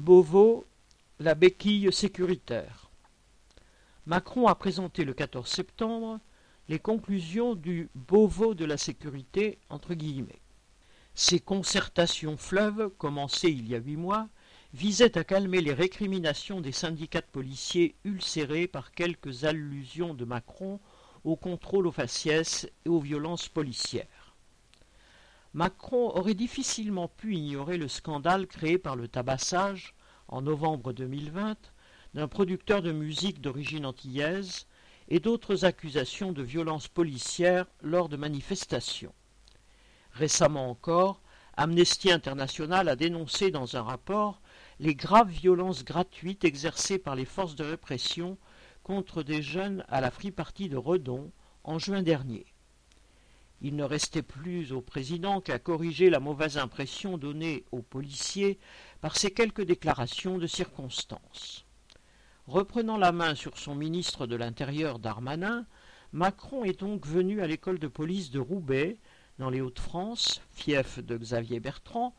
Beauvau, la béquille sécuritaire. Macron a présenté le 14 septembre les conclusions du Beauvau de la sécurité entre guillemets. Ces concertations fleuves, commencées il y a huit mois, visaient à calmer les récriminations des syndicats de policiers ulcérés par quelques allusions de Macron au contrôle aux faciès et aux violences policières. Macron aurait difficilement pu ignorer le scandale créé par le tabassage, en novembre 2020, d'un producteur de musique d'origine antillaise et d'autres accusations de violences policières lors de manifestations. Récemment encore, Amnesty International a dénoncé dans un rapport les graves violences gratuites exercées par les forces de répression contre des jeunes à la Free Party de Redon en juin dernier. Il ne restait plus au président qu'à corriger la mauvaise impression donnée aux policiers par ces quelques déclarations de circonstance. Reprenant la main sur son ministre de l'Intérieur Darmanin, Macron est donc venu à l'école de police de Roubaix dans les Hauts-de-France, fief de Xavier Bertrand,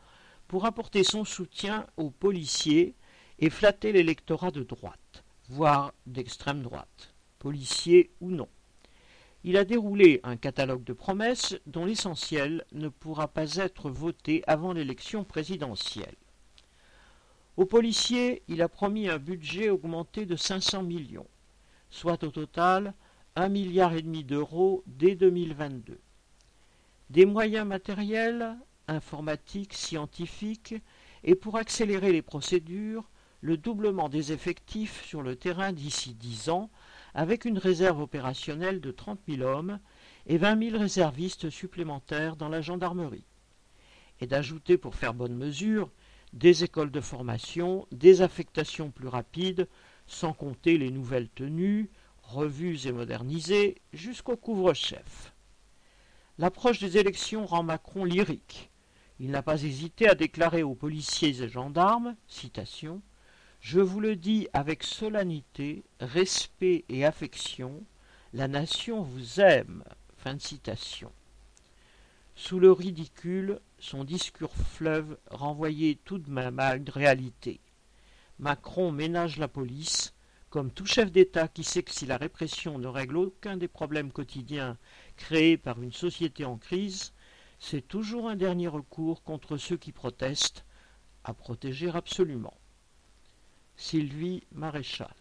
pour apporter son soutien aux policiers et flatter l'électorat de droite, voire d'extrême droite, policiers ou non. Il a déroulé un catalogue de promesses dont l'essentiel ne pourra pas être voté avant l'élection présidentielle. Aux policiers, il a promis un budget augmenté de 500 millions, soit au total un milliard et demi d'euros dès 2022 des moyens matériels, informatiques, scientifiques, et pour accélérer les procédures, le doublement des effectifs sur le terrain d'ici dix ans, avec une réserve opérationnelle de trente mille hommes et vingt mille réservistes supplémentaires dans la gendarmerie. Et d'ajouter, pour faire bonne mesure, des écoles de formation, des affectations plus rapides, sans compter les nouvelles tenues, revues et modernisées, jusqu'au couvre-chef. L'approche des élections rend Macron lyrique. Il n'a pas hésité à déclarer aux policiers et gendarmes, citation, Je vous le dis avec solennité, respect et affection, la nation vous aime. Fin de citation. Sous le ridicule, son discours fleuve renvoyait tout de même à une réalité. Macron ménage la police, comme tout chef d'État qui sait que si la répression ne règle aucun des problèmes quotidiens créés par une société en crise, c'est toujours un dernier recours contre ceux qui protestent, à protéger absolument. Sylvie Maréchal